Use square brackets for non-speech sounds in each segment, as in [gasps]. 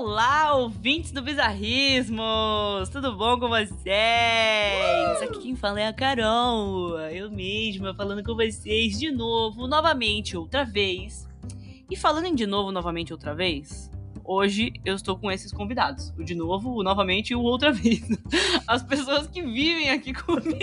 Olá, ouvintes do Bizarrismos! Tudo bom com vocês? Aqui quem fala é a Carol, eu mesma falando com vocês de novo, novamente, outra vez. E falando em de novo, novamente, outra vez, hoje eu estou com esses convidados. O de novo, o novamente e o outra [laughs] vez. As pessoas que vivem aqui comigo.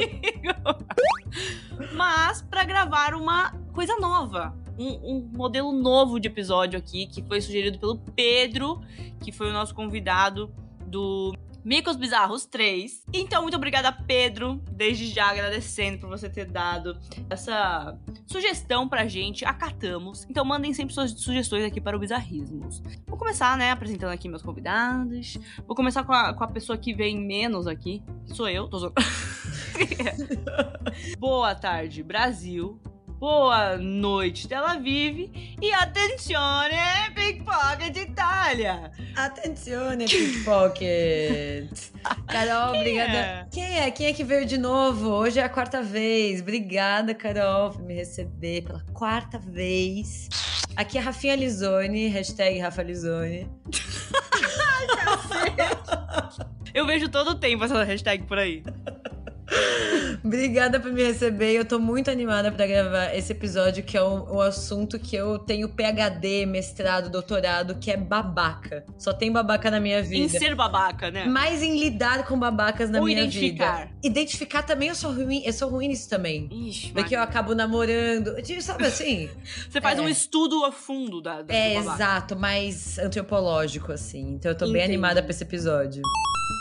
Mas para gravar uma coisa nova um, um, modelo novo de episódio aqui, que foi sugerido pelo Pedro, que foi o nosso convidado do Micos Bizarros 3. Então, muito obrigada, Pedro, desde já agradecendo por você ter dado essa sugestão pra gente. Acatamos. Então, mandem sempre suas sugestões aqui para o Bizarrismos. Vou começar, né, apresentando aqui meus convidados. Vou começar com a, com a pessoa que vem menos aqui, que sou eu. Tô [laughs] Boa tarde, Brasil. Boa noite, Tel Aviv. E attenzione, Pickpocket Itália. Attenzione, Pickpocket. [laughs] Carol, Quem obrigada. É? Quem é? Quem é que veio de novo? Hoje é a quarta vez. Obrigada, Carol, por me receber pela quarta vez. Aqui é Rafinha Lizone, hashtag Rafa Lizone. [laughs] Eu vejo todo o tempo essa hashtag por aí. [laughs] Obrigada por me receber. Eu tô muito animada para gravar esse episódio, que é o, o, assunto que eu tenho PhD, mestrado, doutorado, que é babaca. Só tem babaca na minha vida. Em ser babaca, né? Mais em lidar com babacas na Ou minha identificar. vida. Identificar também, eu sou ruim, eu sou ruim nisso também. Ixi, Porque eu acabo namorando. Sabe assim? [laughs] Você faz é. um estudo a fundo da, da É, exato, mais antropológico, assim. Então eu tô Entendi. bem animada pra esse episódio.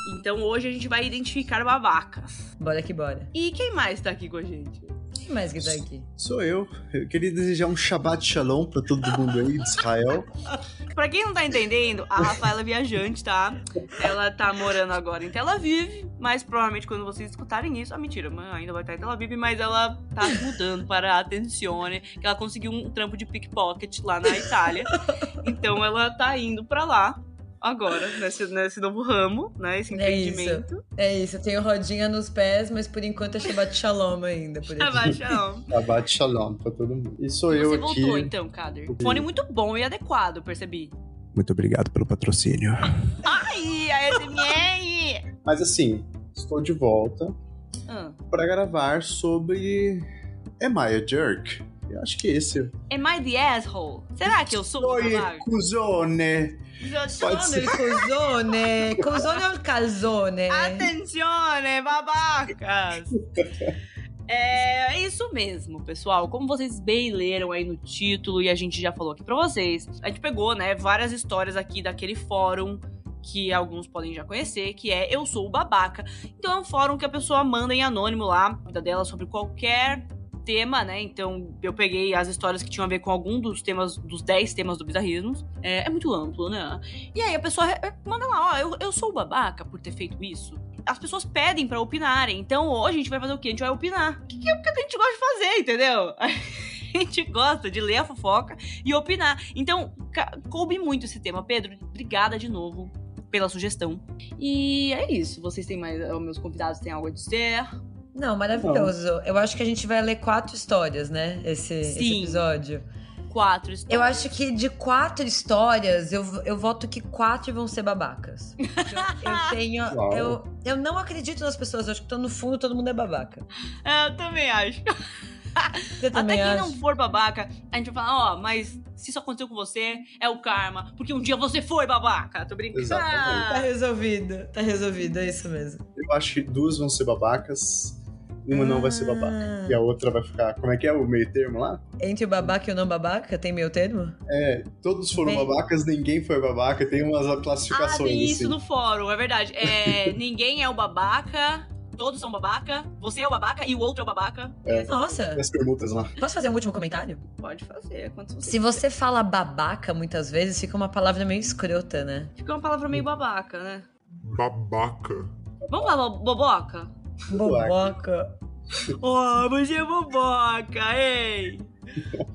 Então hoje a gente vai identificar babacas. Bora que bora. E quem mais tá aqui com a gente? Quem mais que tá aqui? Sou eu. Eu queria desejar um Shabbat Shalom pra todo mundo aí de Israel. [laughs] pra quem não tá entendendo, a Rafaela é viajante, tá? Ela tá morando agora em Tel Aviv, mas provavelmente quando vocês escutarem isso, ah, mentira, ainda vai estar em Tel Aviv, mas ela tá mudando para a Attenzione, que ela conseguiu um trampo de pickpocket lá na Itália. Então ela tá indo pra lá agora, nesse, nesse novo ramo, né? Esse empreendimento. É isso. é isso, eu tenho rodinha nos pés, mas por enquanto é Shabbat Shalom ainda. Por Shabbat Shalom. [laughs] Shabbat Shalom pra todo mundo. E sou eu Você aqui. Você voltou então, Kader. Fone muito bom e adequado, percebi. Muito obrigado pelo patrocínio. Ai, a SMR! Mas assim, estou de volta ah. para gravar sobre Am I a Jerk? Eu acho que esse. Am I the asshole? Será que eu sou Oi, cuzone. Pode il [laughs] cuzone. Cuzone o calzone? Attenzione, babacas. É, é isso mesmo, pessoal. Como vocês bem leram aí no título e a gente já falou aqui pra vocês, a gente pegou, né, várias histórias aqui daquele fórum que alguns podem já conhecer, que é Eu Sou o Babaca. Então é um fórum que a pessoa manda em anônimo lá, a vida dela sobre qualquer tema, né? Então eu peguei as histórias que tinham a ver com algum dos temas, dos 10 temas do bizarrismo. É, é muito amplo, né? E aí a pessoa manda lá, ó, eu, eu sou babaca por ter feito isso. As pessoas pedem para opinarem. Então hoje a gente vai fazer o quê? A gente vai opinar. O que, que, que a gente gosta de fazer, entendeu? [laughs] A gente gosta de ler a fofoca e opinar. Então, coube muito esse tema. Pedro, obrigada de novo pela sugestão. E é isso. Vocês têm mais. Meus convidados têm algo a dizer? Não, maravilhoso. Não. Eu acho que a gente vai ler quatro histórias, né? Esse, esse episódio. Quatro histórias. Eu acho que de quatro histórias, eu, eu voto que quatro vão ser babacas. eu, [laughs] eu tenho. Eu, eu não acredito nas pessoas, eu acho que tô no fundo todo mundo é babaca. É, eu também acho. [laughs] Até quem acho. não for babaca, a gente vai falar, ó, oh, mas se isso aconteceu com você, é o karma, porque um dia você foi babaca. Tô brincando. Exatamente. Tá resolvido, tá resolvido, é isso mesmo. Eu acho que duas vão ser babacas uma não vai ser babaca. Ah. E a outra vai ficar. Como é que é o meio termo lá? Entre o babaca e o não babaca, tem meio termo? É, todos foram Bem... babacas, ninguém foi babaca, tem umas classificações. Ah, tem isso assim. no fórum, é verdade. É, [laughs] ninguém é o babaca. Todos são babaca, você é o babaca e o outro é o babaca. É. Nossa. As perguntas lá. Posso fazer um último comentário? Pode fazer. Você Se você fala babaca muitas vezes, fica uma palavra meio escrota, né? Fica uma palavra meio babaca, né? Babaca. Vamos falar boboca? [laughs] Boboca. oh, você é boboca, ei!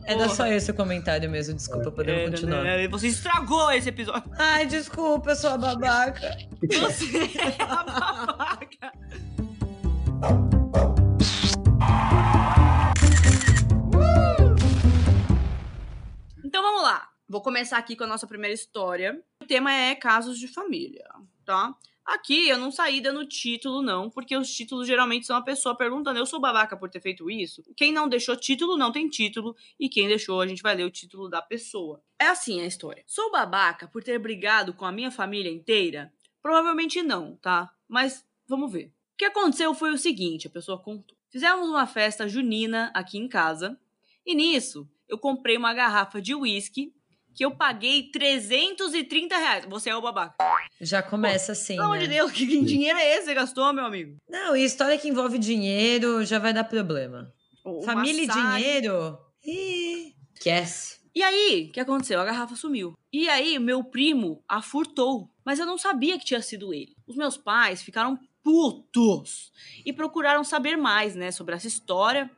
Era só esse o comentário mesmo, desculpa, podemos Era, continuar. Né? Você estragou esse episódio. Ai, desculpa, eu sou a babaca. Você é a babaca. Então vamos lá. Vou começar aqui com a nossa primeira história. tema é casos de família, tá? Aqui eu não saí dando título, não, porque os títulos geralmente são a pessoa perguntando: eu sou babaca por ter feito isso? Quem não deixou título não tem título, e quem deixou, a gente vai ler o título da pessoa. É assim a história. Sou babaca por ter brigado com a minha família inteira? Provavelmente não, tá? Mas vamos ver. O que aconteceu foi o seguinte: a pessoa contou. Fizemos uma festa junina aqui em casa, e nisso eu comprei uma garrafa de uísque que eu paguei 330 reais. Você é o babaca. Já começa assim. Pelo amor né? de Deus, que dinheiro é esse que você gastou, meu amigo? Não, e história que envolve dinheiro já vai dar problema. O Família massagem. e dinheiro? Ih, esquece. E aí, o que aconteceu? A garrafa sumiu. E aí, meu primo a furtou. Mas eu não sabia que tinha sido ele. Os meus pais ficaram putos e procuraram saber mais, né, sobre essa história,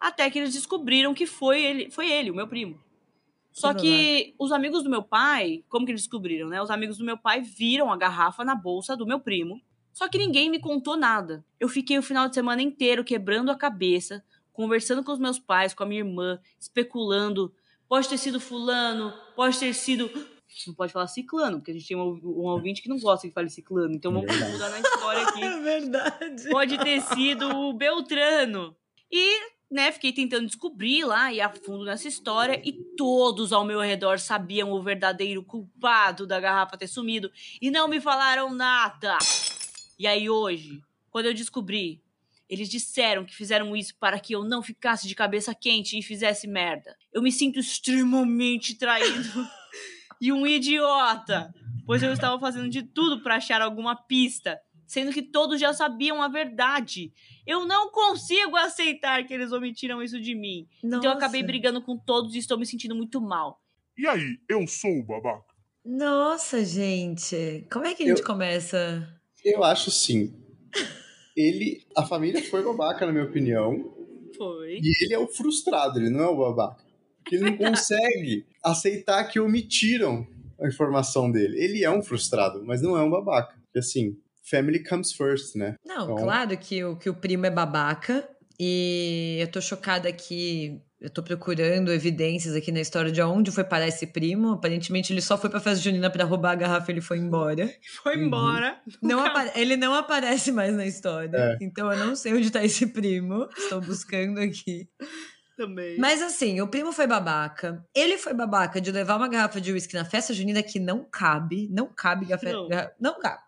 até que eles descobriram que foi ele, foi ele, o meu primo. Só que os amigos do meu pai, como que eles descobriram, né? Os amigos do meu pai viram a garrafa na bolsa do meu primo. Só que ninguém me contou nada. Eu fiquei o final de semana inteiro quebrando a cabeça, conversando com os meus pais, com a minha irmã, especulando. Pode ter sido fulano, pode ter sido. Não pode falar ciclano, porque a gente tem um, um ouvinte que não gosta que fale ciclano. Então vamos mudar na história aqui [laughs] É verdade. pode ter sido o Beltrano. E, né, fiquei tentando descobrir lá e a fundo nessa história e todos ao meu redor sabiam o verdadeiro culpado da garrafa ter sumido e não me falaram nada. E aí hoje, quando eu descobri, eles disseram que fizeram isso para que eu não ficasse de cabeça quente e fizesse merda. Eu me sinto extremamente traído [laughs] e um idiota, pois eu estava fazendo de tudo para achar alguma pista, sendo que todos já sabiam a verdade. Eu não consigo aceitar que eles omitiram isso de mim. Então eu acabei Nossa. brigando com todos e estou me sentindo muito mal. E aí, eu sou o babaca? Nossa, gente. Como é que a gente Eu- começa? Eu acho sim. Ele. A família foi babaca, na minha opinião. Foi. E ele é o frustrado, ele não é o babaca. Porque ele não consegue aceitar que omitiram a informação dele. Ele é um frustrado, mas não é um babaca. Porque assim, family comes first, né? Não, Então- claro que o, que o primo é babaca. E eu tô chocada que eu tô procurando evidências aqui na história de onde foi parar esse primo. Aparentemente ele só foi pra festa junina pra roubar a garrafa e ele foi embora. Foi Uhum. embora. Não Nunca- apa- ele não aparece mais na história. É. Então eu não sei onde tá esse primo. Estou buscando aqui. Também. Mas assim, o primo foi babaca. Ele foi babaca de levar uma garrafa de uísque na festa junina que não cabe. Não cabe garrafa. Não. garra- Não cabe.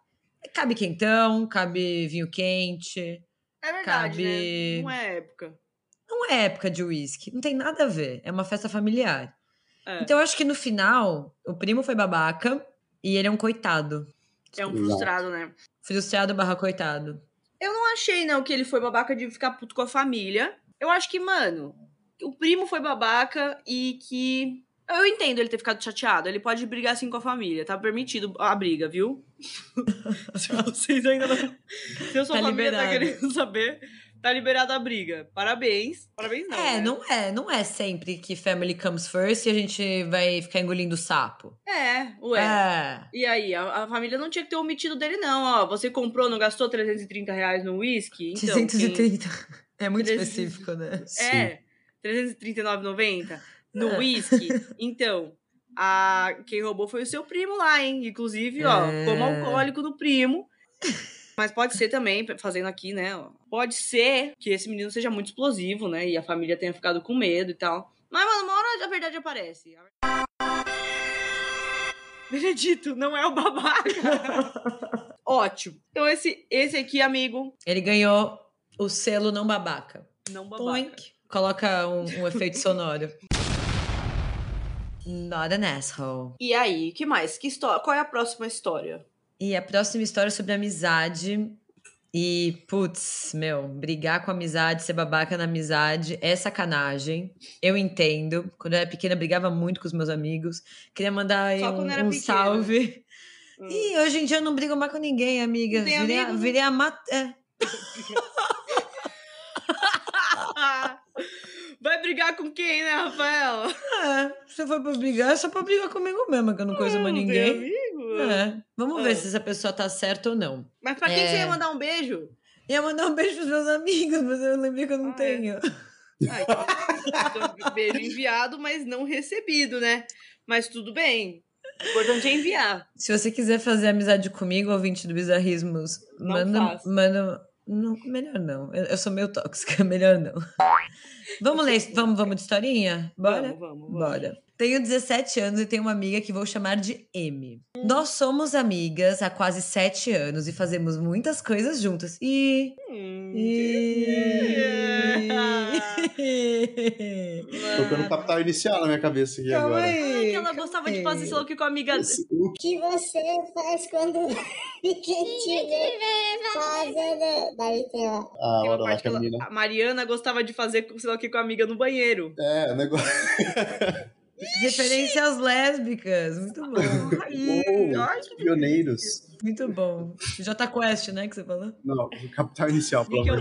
Cabe quentão, cabe vinho quente. é verdade, cabe- né? Não é época. Não é época de uísque. Não tem nada a ver. É uma festa familiar. É. Então eu acho que no final, o primo foi babaca e ele é um coitado. É um frustrado, né? Frustrado barra coitado. Eu não achei, não, que ele foi babaca de ficar puto com a família. Eu acho que, mano, o primo foi babaca e que. Eu entendo ele ter ficado chateado. Ele pode brigar assim com a família. Tá permitido a briga, viu? [laughs] Se vocês ainda não. Se a sua Tá família tá liberado. querendo saber, tá liberada a briga. Parabéns. Parabéns, não. é, né? não é, não é sempre que family comes first e a gente vai ficar engolindo sapo. É, ué. É. E aí, a, a família não tinha que ter omitido dele, não. Ó, você comprou, não gastou 330 reais no uísque? Então, quem- 330. É muito 300. específico, né? É, 339,90 no É. whisky. Então, a, quem roubou foi o seu primo lá, hein? Inclusive, ó, É. como alcoólico do primo. Mas pode ser também, fazendo aqui, né? ó, Pode ser que esse menino seja muito explosivo, né? E a família tenha ficado com medo e tal. Mas, mano, uma hora a verdade aparece. Benedito, não é o babaca. [laughs] Ótimo. Então, esse, esse aqui, amigo, Ele ganhou o selo não babaca. não babaca. Poink. Coloca um, um efeito sonoro. Not an asshole. E aí, que mais? Que história? Qual é a próxima história? E a próxima história é sobre amizade. E, putz, meu, brigar com amizade, ser babaca na amizade é sacanagem. Eu entendo. Quando eu era pequena, brigava muito com os meus amigos. Queria mandar um, um salve. Hum. E hoje em dia eu não brigo mais com ninguém, amiga. Virei, virei a mat... é. [laughs] Vai brigar com quem, né, Rafael? É, se for pra brigar, é só pra brigar comigo mesmo, que eu não conheço mais ninguém. amigo? É, vamos É. ver se essa pessoa tá certa ou não. Mas pra quem É. você ia mandar um beijo? Ia mandar um beijo pros meus amigos, mas eu lembrei que eu não Ah, é. tenho. Ah, então, então, [laughs] beijo enviado, mas não recebido, né? Mas tudo bem. O importante é enviar. Se você quiser fazer amizade comigo, ouvinte do Bizarrismos, Não manda. faça. manda não, melhor não. Eu, eu sou meio tóxica, [laughs] melhor não. Vamos ler, vamos, vamos de historinha? Bora? Vamos, vamos, vamos. Bora. Tenho 17 anos e tenho uma amiga que vou chamar de M. Nós somos amigas há quase 7 anos e fazemos muitas coisas juntas. E. Hum, e... [laughs] Tocando capital inicial na minha cabeça aqui Calma agora. aí. Ai, que ela gostava de fazer sei lá o que com a amiga o que você faz quando [laughs] ninguém te vê fazendo? Daí tem ó. A Tem uma hora lá que a a Mariana gostava de fazer, sei lá o que, com a amiga no banheiro. É, o negócio. [laughs] Referência às lésbicas. Muito bom. [laughs] Oh, Ai, pioneiros. Muito bom. J Quest, né? Que você falou? Não, o capital inicial, pelo amor.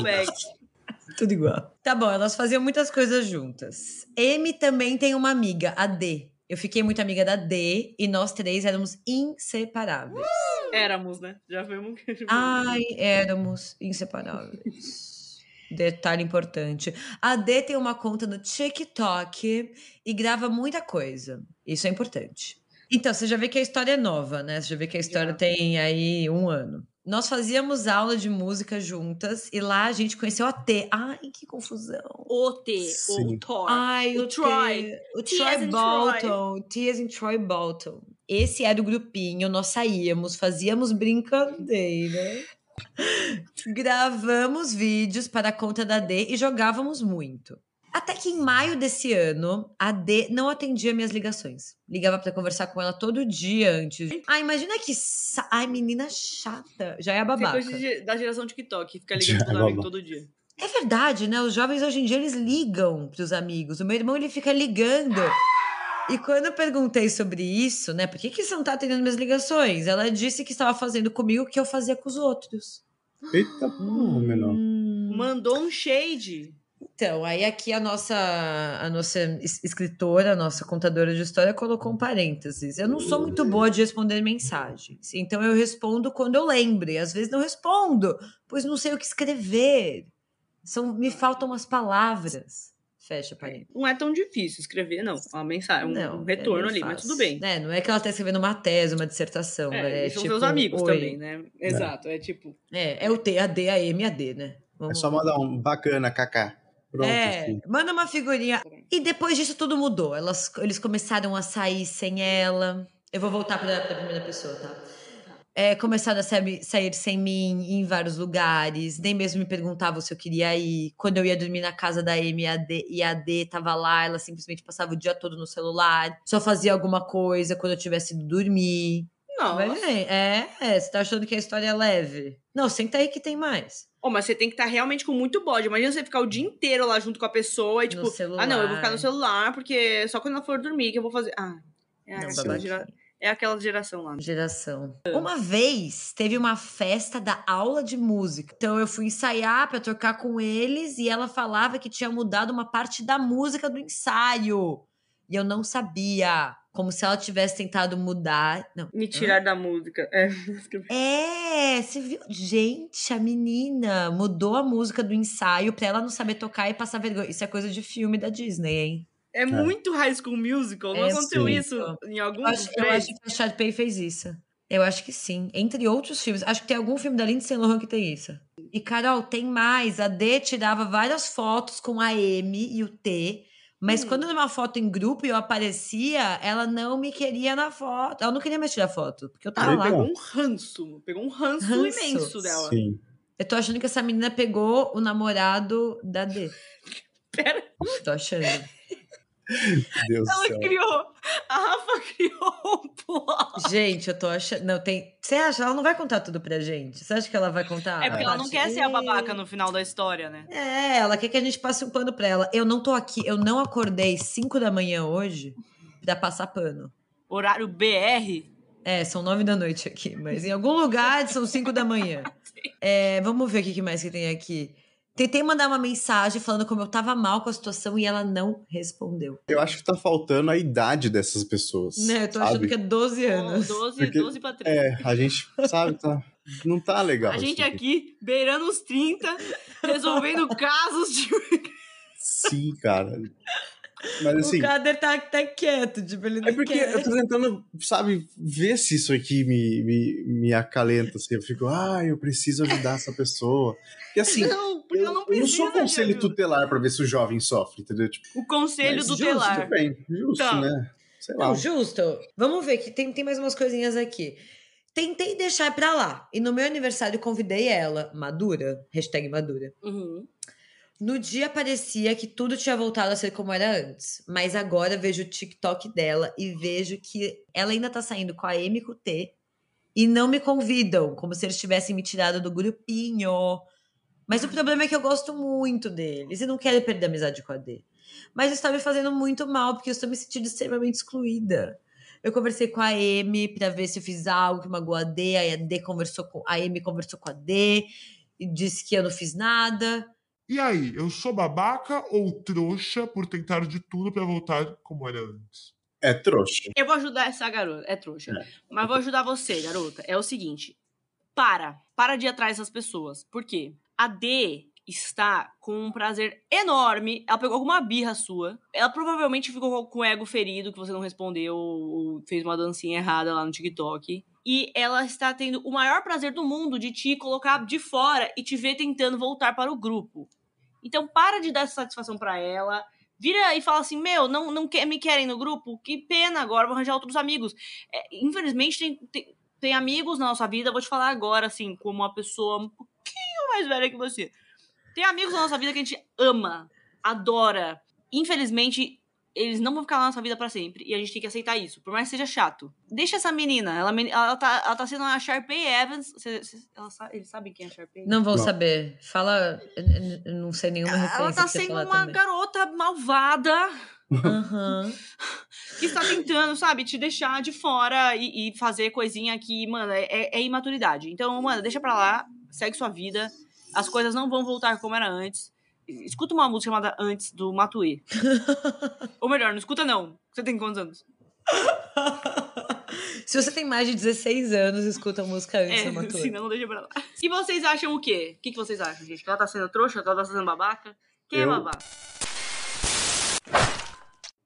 Tudo igual. Tá bom, elas faziam muitas coisas juntas. M também tem uma amiga, a D. Eu fiquei muito amiga da D e nós três éramos inseparáveis. Éramos, né? Já vimos que. Ai, éramos inseparáveis. Detalhe importante. A D tem uma conta no TikTok e grava muita coisa. Isso é importante. Então, você já vê que a história é nova, né? Você já vê que a história Já. tem aí um ano. Nós fazíamos aula de música juntas e lá a gente conheceu a T. Ai, que confusão. O T, Sim. o Thor. Ai, O o, Troy. T, o T Troy Bolton. T as in Troy Bolton. Esse era o grupinho, nós saíamos, fazíamos brincadeira. Gravamos vídeos para a conta da D e jogávamos muito. Até que em maio desse ano, a D não atendia minhas ligações. Ligava para conversar com ela todo dia antes. Ah, imagina que. sa- Ai, menina chata. Já é a babaca. Depois de- da geração TikTok, fica ligando Já, pros amigos babá. todo dia. É verdade, né? Os jovens hoje em dia eles ligam pros amigos. O meu irmão ele fica ligando. E quando eu perguntei sobre isso, né? Por que, que você não tá atendendo minhas ligações? Ela disse que estava fazendo comigo o que eu fazia com os outros. Eita porra, menor. Hum. Mandou um shade. Então, aí aqui a nossa, a nossa es- escritora, a nossa contadora de história colocou um parênteses. Eu não sou muito boa de responder mensagens. Então eu respondo quando eu lembre. Às vezes não respondo, pois não sei o que escrever. São, me faltam as palavras. Fecha parênteses. Não é tão difícil escrever, não. Uma mensagem, um, Não, um é retorno bem ali, mas fácil. tudo bem. Né, Não é que ela tá escrevendo uma tese, uma dissertação. É, e são tipo, seus amigos oi. também, né? Exato, é tipo. É, é o T, a D, a M a D, né? É Vamos só mandar um bacana, Kaká. Pronto, É, assim. manda uma figurinha. E depois disso tudo mudou. Elas, eles começaram a sair sem ela. Eu vou voltar pra, pra primeira pessoa, tá? É, começaram a sair, sem mim em vários lugares. Nem mesmo me perguntavam se eu queria ir. Quando eu ia dormir na casa da M e a D, e tava lá, ela simplesmente passava o dia todo no celular. Só fazia alguma coisa quando eu tivesse ido dormir. Não. Vai ver. É, é, você tá achando que a história é leve? Não, senta aí que tem mais. Oh, mas você tem que estar realmente com muito bode. Imagina você ficar o dia inteiro lá junto com a pessoa e tipo, ah, não, eu vou ficar no celular porque só quando ela for dormir que eu vou fazer. Ah, é, Não, é aquela geração lá. Geração. Uma vez teve uma festa da aula de música. Então eu fui ensaiar pra tocar com eles e ela falava que tinha mudado uma parte da música do ensaio. E eu não sabia. Como se ela tivesse tentado mudar. Não. Me tirar da música. É. [laughs] É, você viu? Gente, a menina mudou a música do ensaio pra ela não saber tocar e passar vergonha. Isso é coisa de filme da Disney, hein? É muito High School Musical. Não É, aconteceu sim. isso em algum Eu acho, eu acho que a Sharpay fez isso. Eu acho que sim. Entre outros filmes. Acho que tem algum filme da Lindsay Lohan que tem isso. E, Carol, tem mais. A D tirava várias fotos com a M e o T. Mas Hum. quando era uma foto em grupo e eu aparecia, ela não me queria na foto. Ela não queria mais tirar foto, porque eu tava Ela lá. pegou um ranço. Pegou um ranço, Ranço. imenso dela. Sim. Eu tô achando que essa menina pegou o namorado da D. [laughs] Pera. Tô achando. [laughs] Deus Ela céu. criou. A Rafa [laughs] criou um plot. Gente, eu tô achando. Não, tem. Você acha? Ela não vai contar tudo pra gente. Você acha que ela vai contar? É porque ela não quer ser a babaca no final da história, né? É, ela quer que a gente passe um pano pra ela. Eu não tô aqui, eu não acordei 5 da manhã hoje pra passar pano. Horário BR. É, são 9 da noite aqui, mas em algum lugar são 5 da manhã. [laughs] É, vamos ver o que mais que tem aqui. Tentei mandar uma mensagem falando como eu tava mal com a situação e ela não respondeu. Eu acho que tá faltando a idade dessas pessoas. Né, eu tô achando sabe? que é 12 anos. 12, Porque- 12 pra 30. É, a gente, sabe, tá, não tá legal. A gente aqui, beirando os 30, resolvendo casos de. Sim, cara. Mas assim. O Kader tá, tá quieto, tipo, ele não É porque quer. eu tô tentando, sabe, ver se isso aqui me, me, me acalenta. Assim. Eu fico, ah, eu preciso ajudar essa pessoa. Porque assim, Não, porque eu, eu, não eu preciso. não sou conselho ajuda. tutelar pra ver se o jovem sofre, entendeu? Tipo, O conselho mas do justo, bem, justo, Tá. né? Sei lá. Não, justo. Vamos ver que tem, tem mais umas coisinhas aqui. Tentei deixar pra lá. E no meu aniversário convidei ela, Madura, hashtag Madura. Uhum. No dia parecia que tudo tinha voltado a ser como era antes. Mas agora vejo o TikTok dela e vejo que ela ainda tá saindo com a M e com o T. E não me convidam, como se eles tivessem me tirado do grupinho. Mas o problema é que eu gosto muito deles e não quero perder a amizade com a D. Mas está me fazendo muito mal, porque eu estou me sentindo extremamente excluída. Eu conversei com a M pra ver se eu fiz algo que magoou a D. Aí a D conversou com a M conversou com a D e disse que eu não fiz nada. E aí, eu sou babaca ou trouxa por tentar de tudo pra voltar como era antes? É trouxa. Eu vou ajudar essa garota. É trouxa. É. Mas vou ajudar você, garota. É o seguinte. Para. Para de ir atrás das pessoas. Por quê? A D está com um prazer enorme. Ela pegou alguma birra sua. Ela provavelmente ficou com o ego ferido, que você não respondeu, ou fez uma dancinha errada lá no TikTok. E ela está tendo o maior prazer do mundo de te colocar de fora e te ver tentando voltar para o grupo. Então para de dar essa satisfação pra ela. Vira e fala assim: Meu, não, não me querem no grupo? Que pena, agora vou arranjar outros amigos. É, infelizmente, tem, tem, tem amigos na nossa vida. Vou te falar agora, assim, como uma pessoa um pouquinho mais velha que você. Tem amigos na nossa vida que a gente ama, adora. Infelizmente, eles não vão ficar na nossa vida pra sempre. E a gente tem que aceitar isso, por mais que seja chato. Deixa essa menina. Ela, ela, tá, ela tá sendo a Sharpay Evans. Cê- cê- ela eles sabem quem é a Sharpay? Não vou Não. saber. Fala. eu- eu- eu Não sei nenhuma referência. Ela tá sendo uma também. garota malvada Aham. [laughs] que está tentando, sabe, te deixar de fora e, e fazer coisinha que, mano, é, é- é imaturidade. Então, mano, deixa pra lá, segue sua vida. As coisas não vão voltar como era antes. Escuta uma música chamada Antes, do Matuê. [laughs] Ou melhor, não escuta não. Você tem quantos anos? [laughs] Se você tem mais de 16 anos, escuta a música antes É, da senão não deixa pra lá. E vocês acham o quê? O que, que vocês acham, gente? Que ela tá sendo trouxa? Que ela tá sendo babaca? Quem é Eu- babaca?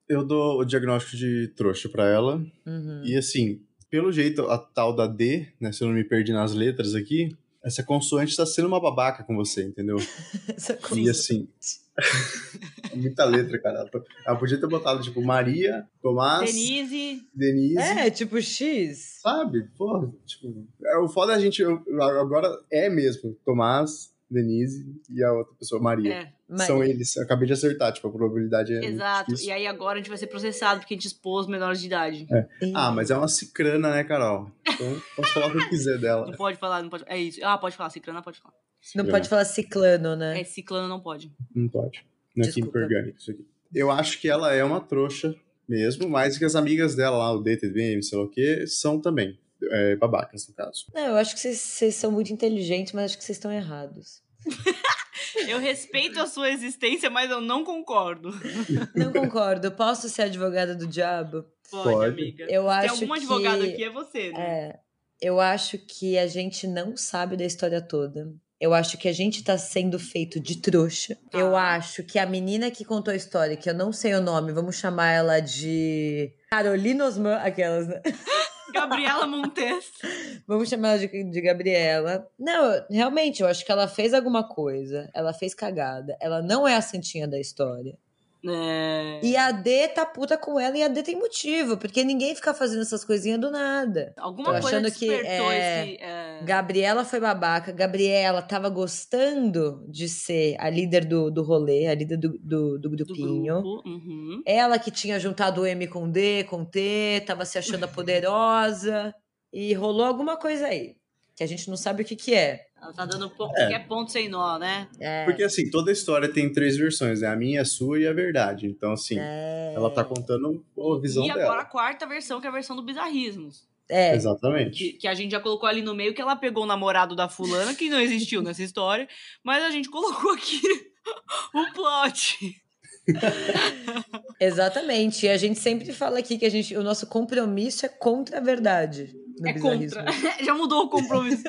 Eu dou o diagnóstico de trouxa pra ela. Uhum. E assim, pelo jeito, a tal da D, né? Se eu não me perdi nas letras aqui, essa consoante tá sendo uma babaca com você, entendeu? [laughs] Essa E coisa. assim. [laughs] muita letra, cara. Ela to- Ela podia ter botado, tipo, Maria, Tomás, Denise. Denise. É, tipo X. Sabe? Porra, tipo. é, O foda é a gente. eu- agora é mesmo. Tomás, Denise e a outra pessoa, Maria. É, Mas- São eles. Eu acabei de acertar, tipo, a probabilidade é. exato. difícil. E aí agora a gente vai ser processado porque a gente expôs menores de idade. Ah, mas é uma cicrana, né, Carol? Então posso falar o que eu quiser dela. Não pode falar, não pode. É isso. Ah, pode falar, ciclana pode falar. Não pode falar ciclano, né? É, ciclano não pode. Não pode. Não é Desculpa. química orgânica isso aqui. Eu acho que ela é uma trouxa mesmo, mas que as amigas dela lá, o DTBM, sei lá o que, são também é, babacas, no caso. Não, eu acho que vocês- são muito inteligentes, mas acho que vocês estão errados. [laughs] Eu respeito a sua existência, mas eu não concordo. [laughs] Não concordo. Posso ser advogada do diabo? Pode, Pode. amiga. Eu Se acho tem algum que- advogado aqui, é você, né? É, eu acho que a gente não sabe da história toda. Eu acho que a gente tá sendo feito de trouxa. Tá. Eu acho que a menina que contou a história, que eu não sei o nome, vamos chamar ela de Carolina Osman, aquelas, né? [laughs] Gabriela Montes. [laughs] Vamos chamar ela de, de Gabriela. Não, realmente, eu acho que ela fez alguma coisa. Ela fez cagada. Ela não é a santinha da história. É... E a D tá puta com ela e a D tem motivo, porque ninguém fica fazendo essas coisinhas do nada. Alguma Tô coisa achando que, é, esse... É... Gabriela foi babaca. Gabriela tava gostando de ser a líder do, do rolê, a líder do, do, do do grupinho. grupo. Uhum. Ela que tinha juntado o M com D, com T, tava se achando [laughs] poderosa. E rolou alguma coisa aí. Que a gente não sabe o que que é. Ela tá dando ponto, É. que é ponto sem nó, né? É, Porque assim, toda a história tem três versões, né? A minha, a sua e a verdade. Então, assim, é, ela tá contando a visão e agora a dela. quarta versão, que é a versão do Bizarrismos. é, Exatamente. Que, que a gente já colocou ali no meio, que ela pegou o namorado da fulana, que não existiu nessa história, mas a gente colocou aqui [laughs] o plot. [laughs] exatamente. E a gente sempre fala aqui que a gente, o nosso compromisso é contra a verdade. No É bizarrismo. contra. [laughs] Já mudou o compromisso.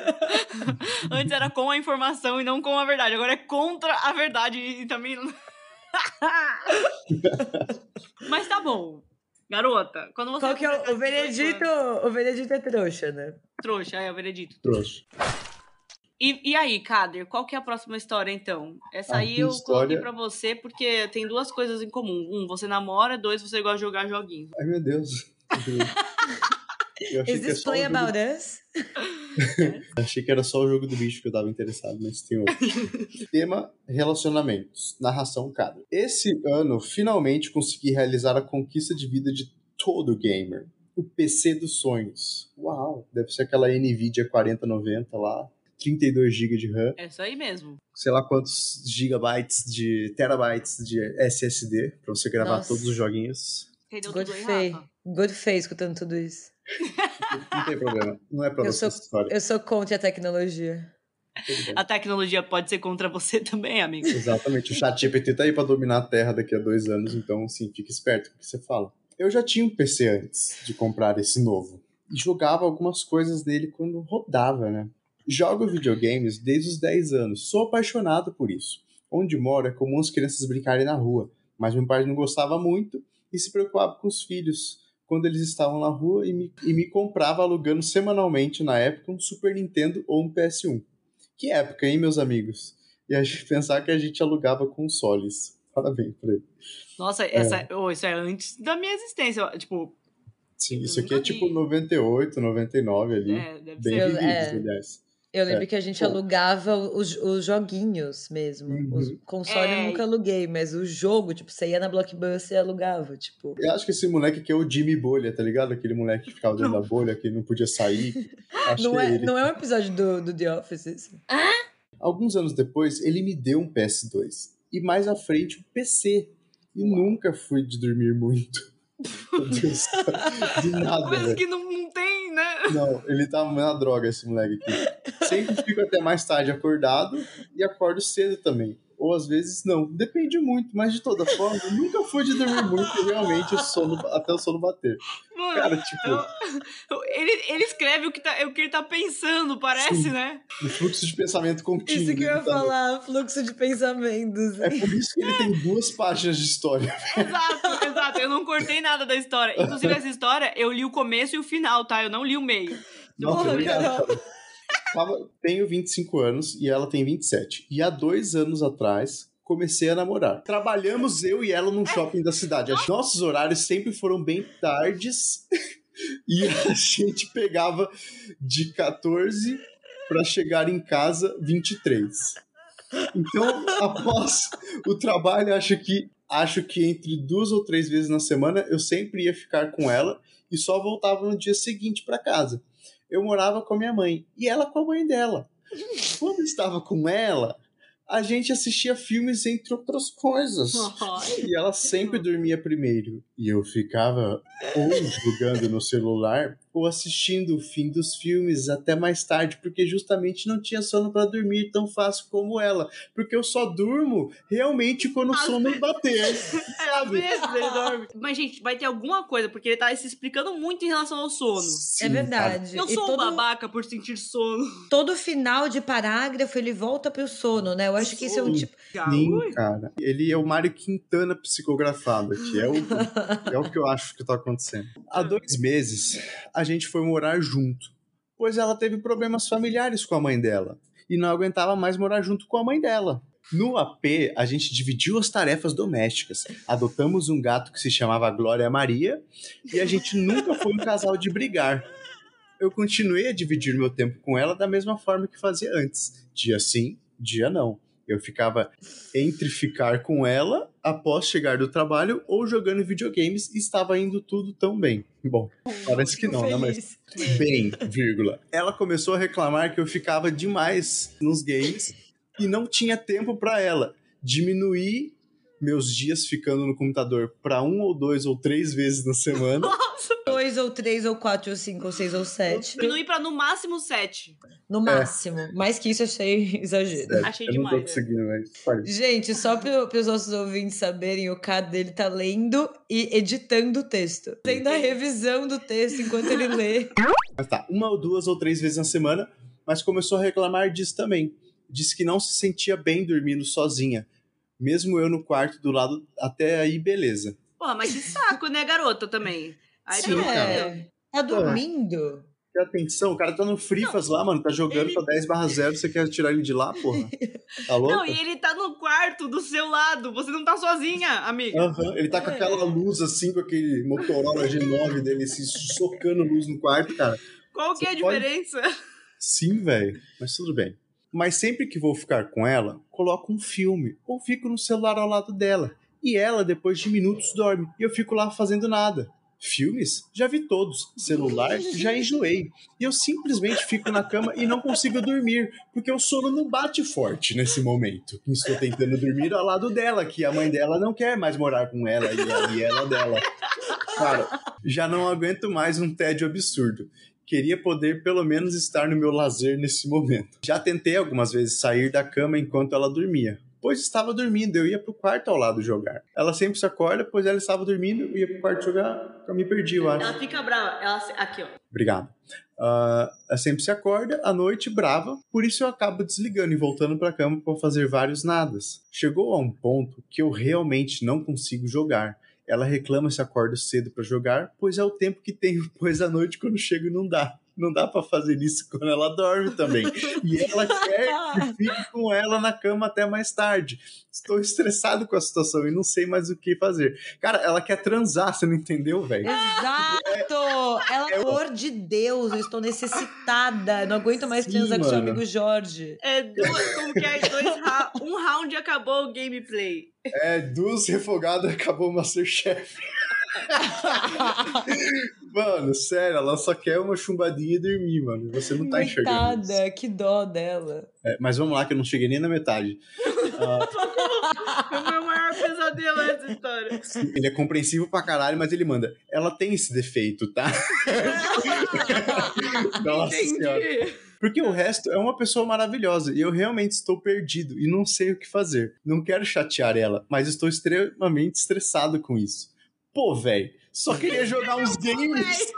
[laughs] Antes era com a informação e não com a verdade. Agora é contra a verdade e também. Mas tá bom. Garota, quando você. Qual que é o, o veredito? O veredito é trouxa, né? Trouxa, é o veredito. Trouxa. E, e aí, Kader, qual que é a próxima história, então? Essa A aí eu coloquei história- pra você porque tem duas coisas em comum. Um, você namora. Dois, você gosta de jogar joguinhos. Ai, meu Deus. Is que é this play about us? achei que era só o jogo do bicho que eu tava interessado, mas tem outro. [laughs] Tema: relacionamentos. Narração cada. Esse ano, finalmente consegui realizar a conquista de vida de todo gamer. O PC dos sonhos. Uau! Deve ser aquela NVIDIA 4090 lá. 32 GB de RAM. É isso aí mesmo. sei lá quantos gigabytes de terabytes de SSD pra você gravar Nossa. todos os joguinhos. Entendeu Good tudo aí, Fay. Rafa? Good Fay escutando tudo isso. Não tem problema. Não é pra Eu você sou, essa história. eu sou contra a tecnologia. A tecnologia pode ser contra você também, amigo. Exatamente. O chat GPT tá aí pra dominar a Terra daqui a dois anos, então, assim, fica esperto com o que você fala. Eu já tinha um PC antes de comprar esse novo. E jogava algumas coisas nele quando rodava, né? Jogo videogames desde os 10 anos. Sou apaixonado por isso. Onde moro é comum as crianças brincarem na rua, mas meu pai não gostava muito e se preocupava com os filhos quando eles estavam na rua e me, e me comprava alugando semanalmente, na época, um Super Nintendo ou um PS1. Que época, hein, meus amigos? E a gente pensar que a gente alugava consoles. Parabéns pra ele. Nossa, essa, oh, isso é antes da minha existência. Tipo, Sim, isso aqui é tipo vi. 98, 99 ali. é, deve Bem ser. Vividos, é. aliás. Eu lembro que a gente Pô. alugava os, os joguinhos mesmo. Uhum. Os console É. eu nunca aluguei, mas o jogo, tipo, você ia na Blockbuster e alugava, tipo. Eu acho que esse moleque aqui é o Jimmy Bolha, tá ligado? Aquele moleque que ficava dentro da bolha, que não podia sair. [laughs] Acho Não que é é, ele. não é um episódio do, do The Office isso? Alguns anos depois, ele me deu um PS2. E mais à frente, um PC. E nunca fui de dormir muito. Meu Deus. [laughs] De nada, velho. que não, não tem, né? Não, ele tá na droga, esse moleque aqui. Sempre fico até mais tarde acordado e acordo cedo também. Ou às vezes não. Depende muito, mas de toda forma, eu nunca fui de dormir muito e realmente o sono, até o sono bater. Mano, Cara, tipo, eu- ele, ele escreve o que, tá, o que ele tá pensando, parece, Sim. né? o fluxo de pensamento contínuo. Isso que eu ia tá- falar, fluxo de pensamentos. É por isso que ele tem duas páginas de história. Exato, exato. Eu não cortei nada da história. Inclusive, [laughs] essa história, eu li o começo e o final, tá? Eu não li o meio. Nossa, Porra, obrigado. Tava- tenho 25 anos e ela tem 27. E há dois anos atrás comecei a namorar. Trabalhamos eu e ela num shopping da cidade. Os nossos horários sempre foram bem tardes [laughs] e a gente pegava de 14 para chegar em casa 23. Então, após o trabalho, acho que acho que entre duas ou três vezes na semana eu sempre ia ficar com ela e só voltava no dia seguinte para casa. Eu morava com a minha mãe e ela com a mãe dela. Quando estava com ela, a gente assistia filmes entre outras coisas. E ela sempre dormia primeiro. E eu ficava ou jogando no celular ou assistindo o fim dos filmes até mais tarde, porque justamente não tinha sono para dormir tão fácil como ela. Porque eu só durmo realmente quando o sono bater. [laughs] É, às Sabe? vezes ele dorme. Mas, gente, vai ter alguma coisa, porque ele tá se explicando muito em relação ao sono. Sim, É verdade. Eu E sou um todo, babaca por sentir sono. todo final de parágrafo ele volta pro sono, né? Eu acho que isso é um tipo. Sim, cara. Ele é o Mário Quintana psicografado aqui. É o, é [laughs] o que eu acho que tá acontecendo. Há dois meses, a gente foi morar junto, pois ela teve problemas familiares com a mãe dela e não aguentava mais morar junto com a mãe dela. No AP, a gente dividiu as tarefas domésticas. Adotamos um gato que se chamava Glória Maria e a gente nunca foi um casal de brigar. Eu continuei a dividir meu tempo com ela da mesma forma que fazia antes. Dia sim, dia não. Eu ficava entre ficar com ela após chegar do trabalho ou jogando videogames e estava indo tudo tão bem. Bom, parece que não, né? Mas [laughs] bem, vírgula. Ela começou a reclamar que eu ficava demais nos games e não tinha tempo para ela. Diminuí meus dias ficando no computador para um ou dois ou três vezes na semana. [laughs] Dois ou três ou quatro ou cinco ou seis ou sete. Diminuir pra no máximo sete. No máximo. Mais que isso eu achei [laughs] exagero. Achei eu não tô demais, é. conseguindo, mas. Gente, só para os nossos ouvintes saberem, o Cado dele tá lendo e editando o texto. Tendo a revisão do texto enquanto ele lê. [laughs] Mas tá, uma ou duas ou três vezes na semana, mas começou a reclamar disso também. Disse que não se sentia bem dormindo sozinha, Mesmo eu no quarto do lado, até aí, beleza. Porra, mas que saco, né, garota, também? Aí Sim. É. Tá dormindo? Que atenção, o cara tá no Frifas lá, mano, tá jogando ele- pra 10 barra 0, você quer tirar ele de lá, porra? Tá louco? Não, e ele tá no quarto do seu lado. Você não tá sozinha, amiga. Aham, Ele tá com aquela luz assim, com aquele Motorola G9 dele, assim, socando luz no quarto, cara. Qual que é a Você pode- diferença? Sim, velho, mas tudo bem. Mas sempre que vou ficar com ela, coloco um filme ou fico no celular ao lado dela. E ela, depois de minutos, dorme. E eu fico lá fazendo nada. Filmes? Já vi todos. Celular? Já enjoei. E eu simplesmente fico na cama e não consigo dormir, porque o sono não bate forte nesse momento. Estou tentando dormir ao lado dela, que a mãe dela não quer mais morar com ela e ela, ela dela. Cara, já não aguento mais um tédio absurdo. Queria poder pelo menos estar no meu lazer nesse momento. Já tentei algumas vezes sair da cama enquanto ela dormia, pois estava dormindo, eu ia pro quarto ao lado jogar. Ela sempre se acorda, pois ela estava dormindo, eu ia pro quarto jogar, eu me perdi, eu acho. Ela fica brava. Ela... Aqui, ó. Obrigado. Ah, ela sempre se acorda à noite brava, por isso eu acabo desligando e voltando para cama para fazer vários nadas. Chegou a um ponto que eu realmente não consigo jogar. Ela reclama se acordo cedo para jogar, pois é o tempo que tenho, [laughs] pois à noite quando chego não dá. Não dá para fazer isso [laughs] quando ela dorme também. E ela quer que [laughs] fique com ela na cama até mais tarde. Estou estressado com a situação e não sei mais o que fazer. Cara, ela quer transar, você não entendeu, velho? Exato! Ela, É, pelo amor de Deus, eu estou necessitada. Não aguento mais Sim, transar com seu amigo Jorge. É duas, como que é? Dois ra- um round e acabou o gameplay. É, duas refogadas acabou o Masterchef. Mano, sério, ela só quer uma chumbadinha e dormir, mano. Você não tá enxergando. isso. Coitada, que dó dela. É, mas vamos lá, que eu não cheguei nem na metade. [laughs] É o meu maior pesadelo essa história. ele é compreensivo pra caralho, mas ele manda. Ela tem esse defeito, tá? [laughs] Nossa senhora. Entendi. Porque o resto é uma pessoa maravilhosa e eu realmente estou perdido e não sei o que fazer. Não quero chatear ela, mas estou extremamente estressado com isso. Pô, velho, só queria [laughs] jogar uns games. [laughs]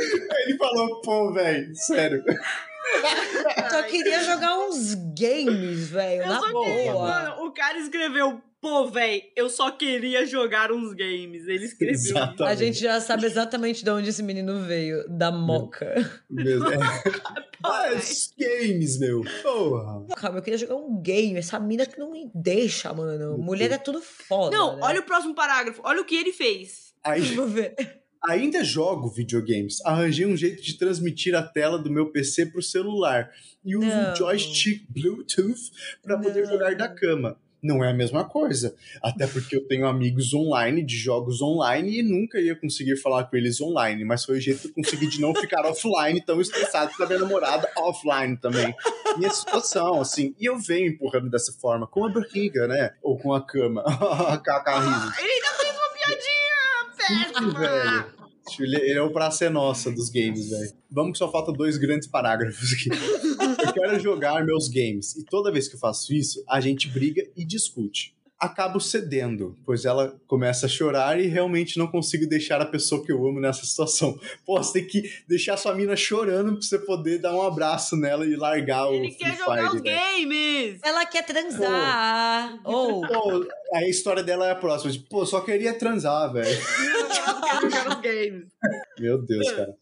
Aí ele falou, pô, velho, sério. Só queria jogar uns games, velho, Eu na só boa. queria. Mano, o cara escreveu, pô, véi, eu só queria jogar uns games. Ele escreveu. isso. Exatamente. A gente já sabe exatamente de onde esse menino veio, da moca. Mesmo, é. [laughs] [laughs] Ah, esses games, meu. Porra. Calma, eu queria jogar um game. Essa mina que não me deixa, mano. Mulher é tudo foda. Não, né? olha o próximo parágrafo. Olha o que ele fez. Aí, Vamos ver. Ainda jogo videogames. Arranjei um jeito de transmitir a tela do meu PC pro celular. E uso um joystick Bluetooth para poder jogar da cama. Não é a mesma coisa. Até porque eu tenho amigos online, de jogos online, e nunca ia conseguir falar com eles online. Mas foi o jeito que eu consegui de não ficar [laughs] offline, tão estressado com a minha namorada offline também. Minha situação, assim. E eu venho empurrando dessa forma, com a barriga, né? Ou com a cama. [laughs] Kaká riso. Ele ainda péssima. velho. Ele, é o Praça é Nossa dos games, velho. Vamos que só falta dois grandes parágrafos aqui. Eu quero jogar meus games. E toda vez que eu faço isso, a gente briga e discute. Acabo cedendo, pois ela começa a chorar e realmente não consigo deixar a pessoa que eu amo nessa situação. Pô, você tem que deixar sua mina chorando pra você poder dar um abraço nela e largar o Ele Free quer jogar Fire, os velho. games. Ela quer transar. Ou. Pô, aí a história dela é a próxima. Tipo, pô, só queria transar, velho. Quer jogar os [laughs] games. Meu Deus, cara.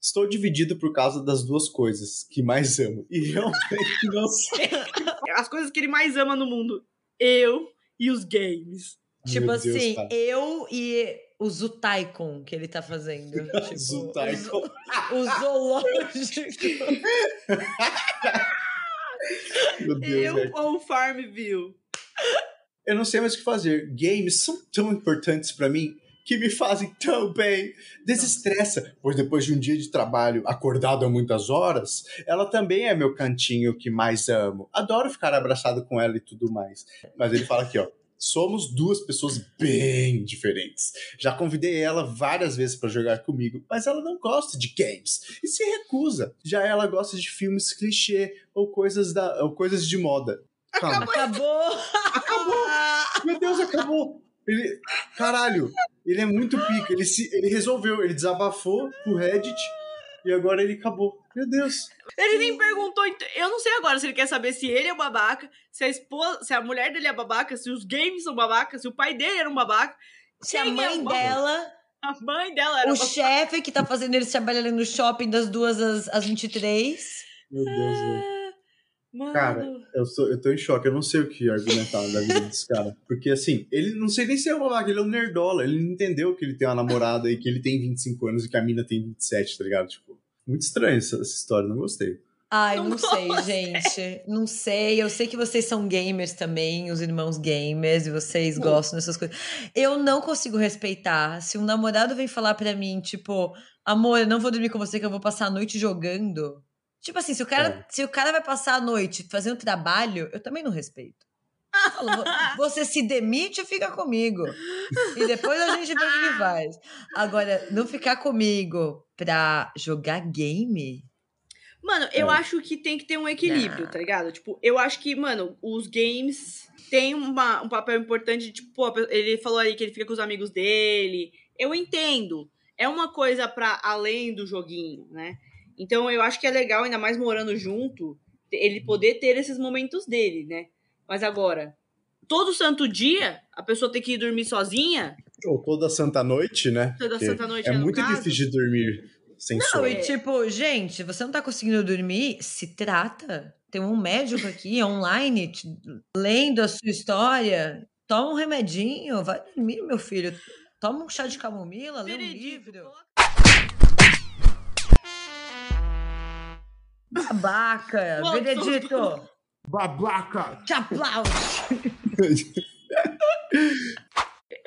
Estou dividido por causa das duas coisas que mais amo. E realmente não sei. As coisas que ele mais ama no mundo. Eu e os games. Tipo Deus, assim, cara. eu e o Zutaikon que ele tá fazendo. [laughs] Tipo, Zutaikon. O, o zoológico. [laughs] Meu Deus, Eu velho. ou Farmville. Eu não sei mais o que fazer. Games são tão importantes pra mim que me fazem tão bem. Desestressa, pois depois de um dia de trabalho acordado há muitas horas, ela também é meu cantinho que mais amo. Adoro ficar abraçado com ela e tudo mais. Mas ele fala aqui, ó. Somos duas pessoas bem diferentes. Já convidei ela várias vezes pra jogar comigo, mas ela não gosta de games e se recusa. Já ela gosta de filmes clichê ou coisas, da, ou coisas de moda. Calma. Acabou! Meu Deus, acabou. Ele, caralho, ele é muito pica. Ele, se, ele resolveu, ele desabafou pro Reddit. E agora ele acabou. Meu Deus. Ele nem perguntou. Eu não sei agora se ele quer saber se ele é babaca, se a esposa, se a mulher dele é babaca, se os games são babacas, se o pai dele era um babaca, Se a é mãe o- dela, a mãe dela era o uma chefe que tá fazendo eles trabalharem no shopping das duas às, às 23. Meu Deus, velho. Mano. Cara, Eu, sou, eu tô em choque, eu não sei o que argumentar da vida desse cara. Porque assim, ele não sei nem se é um babaca, ele é um nerdola. Ele não entendeu que ele tem uma namorada e que ele tem 25 anos e que a mina tem 27, tá ligado? Tipo, muito estranho essa, essa história, não gostei. Ai, Não não, sei, gente. Não sei. Eu sei que vocês são gamers também, os irmãos gamers, e vocês gostam dessas coisas. Eu não consigo respeitar. Se um namorado vem falar pra mim, tipo, amor, eu não vou dormir com você que eu vou passar a noite jogando. Tipo assim, se o cara, se o cara vai passar a noite fazendo trabalho, eu também não respeito. Eu falo, "Vo- [laughs] você se demite e fica comigo. E depois a gente vê o que faz. Agora, não ficar comigo pra jogar game. Mano, eu É. acho que tem que ter um equilíbrio, Não. tá ligado? Tipo, eu acho que, mano, os games têm uma- um papel importante. Tipo, pô, ele falou aí que ele fica com os amigos dele. Eu entendo. É uma coisa pra além do joguinho, né? Então eu acho que é legal, ainda mais morando junto, ele poder ter esses momentos dele, né? Mas agora, todo santo dia, a pessoa tem que ir dormir sozinha. Ou toda santa noite, né? Toda Porque santa noite, É no muito caso. difícil de dormir sem Não, sono. e tipo, gente, você não tá conseguindo dormir? Se trata. Tem um médico aqui online te- lendo a sua história. Toma um remedinho, vai dormir, meu filho. Toma um chá de camomila, lê um livro. Babaca, veredito. Babaca! Te aplaudo. [laughs]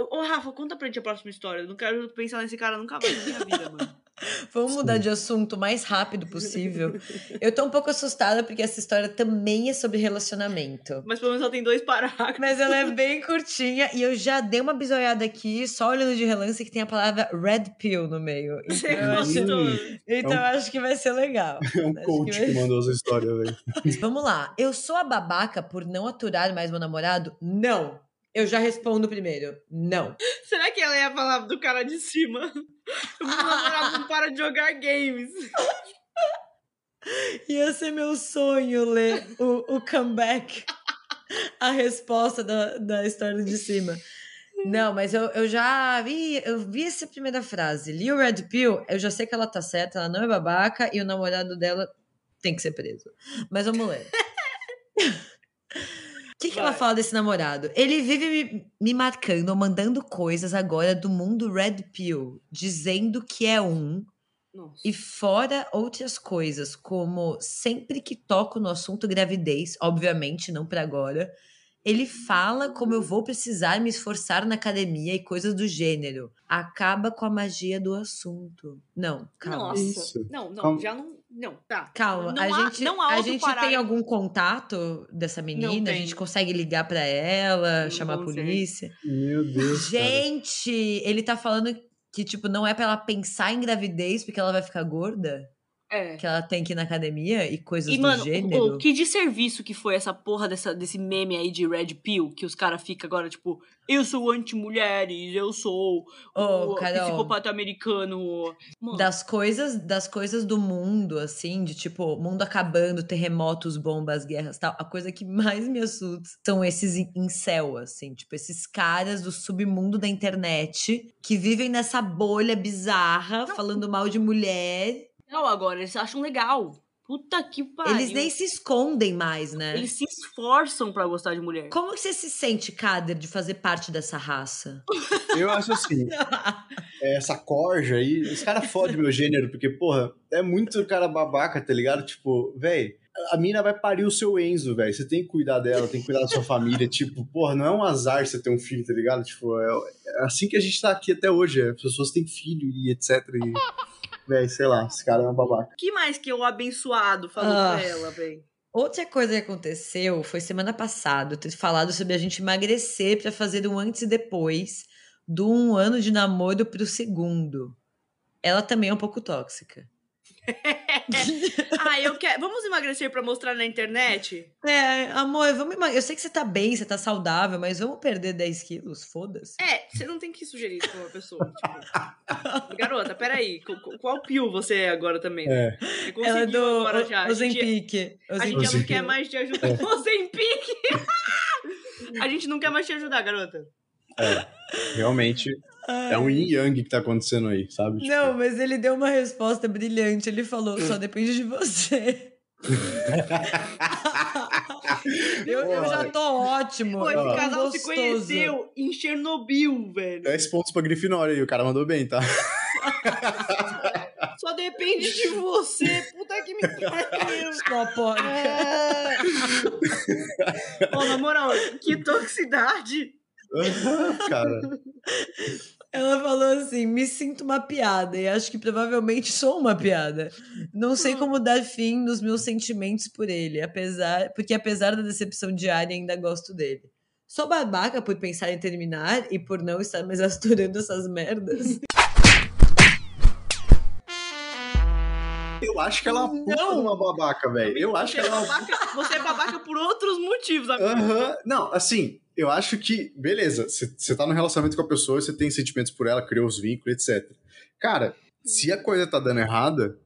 Ô, Rafa, conta pra gente a próxima história. Eu não quero pensar nesse cara nunca mais na minha vida, mano. Vamos mudar de assunto o mais rápido possível. [laughs] Eu tô um pouco assustada porque essa história também é sobre relacionamento. Mas pelo menos ela tem dois parágrafos. Mas ela é bem curtinha e eu já dei uma bisoiada aqui, só olhando de relance, que tem a palavra red pill no meio. [laughs] Então, Você eu acho, gostou? então É um- acho que vai ser legal. [laughs] É um Acho coach que que, vai- mandou essa história, velho. Vamos lá. Eu sou a babaca por não aturar mais meu namorado? Não. Eu já respondo primeiro. Não. [gasps] Será que ela ia falar do cara de cima? [laughs] O meu namorado não para de jogar games. [laughs] Ia ser meu sonho ler o, o comeback, a resposta da, da história de cima. Não, mas eu, eu já vi, eu vi essa primeira frase. Li o Red Pill, eu já sei que ela tá certa, ela não é babaca e o namorado dela tem que ser preso. Mas vamos ler. [laughs] O que, que ela fala desse namorado? Ele vive me, me marcando, mandando coisas agora do mundo Red Pill, dizendo que é um, Nossa. e fora outras coisas, como sempre que toco no assunto gravidez, obviamente não pra agora, ele fala como eu vou precisar me esforçar na academia e coisas do gênero. Acaba com a magia do assunto. Não, calma. Nossa. Isso. Não, não, Calma. já não. Não, tá. Calma, Não a há- gente, não há a gente tem parágrafo. algum contato dessa menina? A tem. gente consegue ligar pra ela, Não chamar a consegue. polícia? Meu Deus, cara. Gente, ele tá falando que, tipo, não é pra ela pensar em gravidez porque ela vai ficar gorda? É. Que ela tem que ir na academia e coisas E, do mano, gênero? o, que de serviço que foi essa porra dessa, desse meme aí de Red Pill, que os caras ficam agora, tipo, eu sou anti-mulheres, eu sou Ô, o Carol. psicopata americano. Mano, Das coisas, das coisas do mundo, assim, de tipo, mundo acabando, terremotos, bombas, guerras tal. A coisa que mais me assusta são esses in- incel, assim, tipo, esses caras do submundo da internet que vivem nessa bolha bizarra, falando mal de mulher. Não, agora, eles acham legal. Puta que pariu. Eles nem se escondem mais, né? Eles se esforçam pra gostar de mulher. Como que você se sente, Kader, de fazer parte dessa raça? [laughs] Eu acho assim, [laughs] é, essa corja aí, os caras fodem meu gênero, porque, porra, é muito cara babaca, tá ligado? Tipo, véi, a mina vai parir o seu Enzo, velho. Você tem que cuidar dela, tem que cuidar da sua família. [laughs] Tipo, porra, não é um azar você ter um filho, tá ligado? Tipo, é, é assim que a gente tá aqui até hoje. As pessoas têm filho e etc. E, véi, sei lá, esse cara é um babaca. O que mais que o abençoado falou Ah. pra ela, velho? Outra coisa que aconteceu foi semana passada, ter falado sobre a gente emagrecer pra fazer um antes e depois do um ano de namoro pro segundo. Ela também é um pouco tóxica. [laughs] ah, eu quero. Vamos emagrecer pra mostrar na internet? É, amor, vamos emag... eu sei que você tá bem, você tá saudável, mas vamos perder 10 quilos, foda-se. É, você não tem que sugerir isso pra uma pessoa. Tipo... Garota, peraí, qual pio você é agora também? Né? É. Ela é do agora já. Ozempic. A gente não quer mais te ajudar. É. [laughs] Ozempic! a gente não quer mais te ajudar, garota. É, realmente Ai. É um yin yang que tá acontecendo aí, sabe? Tipo... Não, mas ele deu uma resposta brilhante. Ele falou: só depende de você. [laughs] eu, eu, já tô ótimo. Pô, esse casal gostoso. se conheceu em Chernobyl, velho. 10 pontos pra Grifinória aí, o cara mandou bem, tá? [laughs] Só depende de você. Puta que me pariu. [laughs] Papoca. É... Ô, na moral, que toxicidade. Cara. [laughs] Ela falou assim: me sinto uma piada e acho que provavelmente sou uma piada. Não sei como dar fim nos meus sentimentos por ele, apesar, porque apesar da decepção diária ainda gosto dele. Sou babaca por pensar em terminar e por não estar mais asturando essas merdas. Eu acho que ela é uma puta não. uma babaca, velho. Eu acho você que ela é babaca, Você é babaca por outros motivos, amigo. Uhum. Não, assim, eu acho que, beleza, você tá no relacionamento com a pessoa, você tem sentimentos por ela, criou os vínculos, etc. Cara, se a coisa tá dando errada,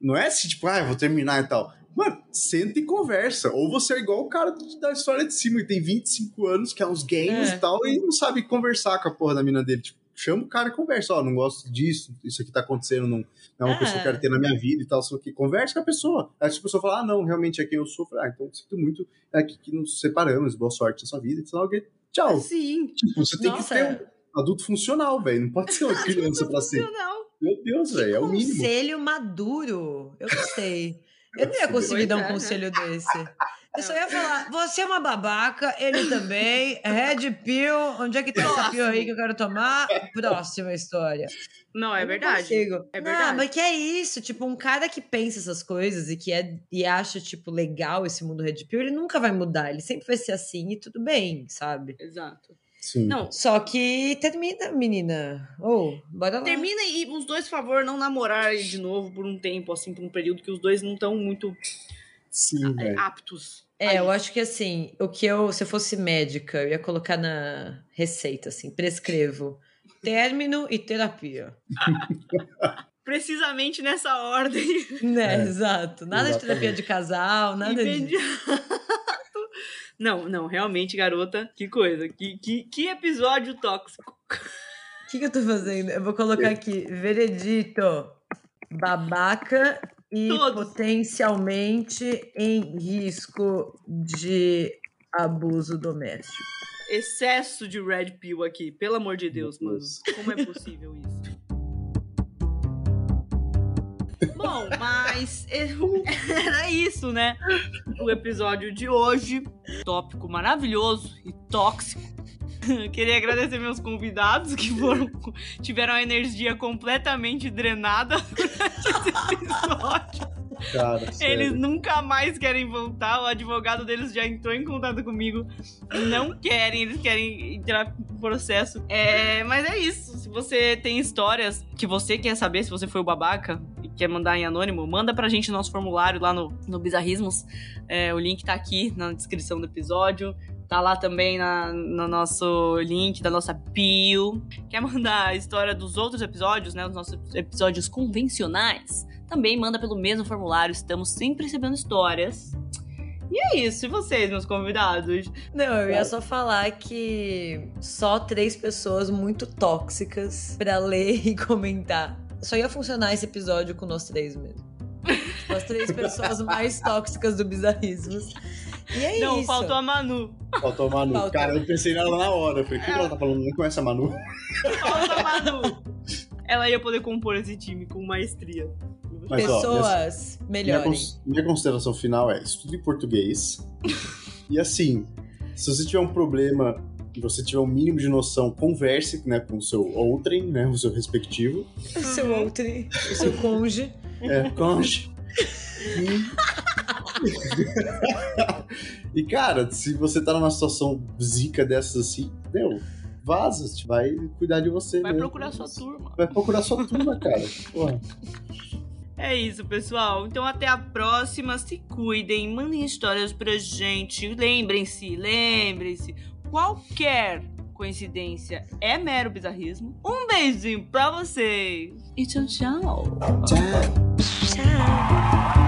não é assim, tipo, ah, eu vou terminar e tal. Mano, senta e conversa. Ou você é igual o cara da história de cima, que tem 25 anos, que é uns games é. e tal, e não sabe conversar com a porra da mina dele. Tipo, chama o cara e conversa. Ó, não gosto disso, isso aqui tá acontecendo, não, não é uma é. pessoa que eu quero ter na minha vida e tal. Só que conversa com a pessoa. Aí se a pessoa fala, ah, não, realmente é quem eu sou, ah, então sinto muito, é aqui que nos separamos, boa sorte na sua vida, e tal, tchau. Sim. Tipo, você tem Nossa, que ter um adulto funcional, velho. Não pode ser uma criança pra ser. Meu Deus, velho, é o mínimo. Conselho maduro. Eu gostei. Eu não ia conseguir dar um conselho desse. Eu só ia falar, você é uma babaca, ele também, Red Pill, onde é que tem essa pill aí que eu quero tomar? Próxima história. Não, é verdade. É verdade. Não, mas que é isso, tipo, um cara que pensa essas coisas e que é e acha, tipo, legal esse mundo Red Pill, ele nunca vai mudar, ele sempre vai ser assim e tudo bem, sabe? Exato. Sim. Não. Só que termina, menina. Ou, oh, bora lá. Termina e os dois, por favor, não namorarem de novo por um tempo, assim, por um período que os dois não estão muito Sim, aptos. É, eu acho que assim, o que eu, se eu fosse médica, eu ia colocar na receita, assim, prescrevo término e terapia. [laughs] Precisamente nessa ordem. Né, é, exato. Nada Exatamente. de terapia de casal, nada Imediato. disso. Não, não, realmente, garota, que coisa. Que, que, que episódio tóxico. O que, que eu tô fazendo? Eu vou colocar aqui, veredito, babaca e Todos. potencialmente em risco de abuso doméstico. Excesso de red pill aqui, pelo amor de Deus, mano. Como é possível isso? [laughs] Bom, mas era isso, né? O episódio de hoje. Tópico maravilhoso e tóxico. [laughs] Queria agradecer meus convidados que foram tiveram a energia completamente drenada [laughs] durante esse episódio. Cara, eles nunca mais querem voltar. O advogado deles já entrou em contato comigo. Não querem, eles querem entrar no processo. É, mas é isso. Se você tem histórias que você quer saber, se você foi o babaca e quer mandar em anônimo, manda pra gente nosso formulário lá no, no Bizarrismos. É, o link tá aqui na descrição do episódio. Tá lá também na, no nosso link da nossa bio. Quer mandar a história dos outros episódios, né? Os nossos episódios convencionais? Também manda pelo mesmo formulário. Estamos sempre recebendo histórias. E é isso, e vocês, meus convidados? Não, eu ia só falar que só três pessoas muito tóxicas para ler [laughs] e comentar. Só ia funcionar esse episódio com nós três mesmo. Tipo, as três [laughs] pessoas mais tóxicas do Bizarrismos. E é Não, isso. faltou a Manu. Faltou a Manu. Faltou. Cara, eu pensei nela na hora. Eu falei, o que, ela tá falando? Não conhece a Manu? Faltou a Manu. Ela ia poder compor esse time com maestria. Mas, Pessoas ó, minha, melhorem. Minha, minha consideração final é estude português. e assim, se você tiver um problema e você tiver um mínimo de noção, converse né, com o seu outrem, né, o seu respectivo. O seu outrem, o seu conge. É, conge. [laughs] E... cara, se você tá numa situação zica dessas assim, meu, vaza, vai cuidar de você Vai mesmo. procurar sua turma. Vai procurar sua turma, cara. Porra. É isso, pessoal. Então até a próxima. Se cuidem, mandem histórias pra gente. Lembrem-se, lembrem-se. Qualquer coincidência é mero bizarrismo. Um beijinho pra vocês. E tchau, tchau. Tchau. Tchau.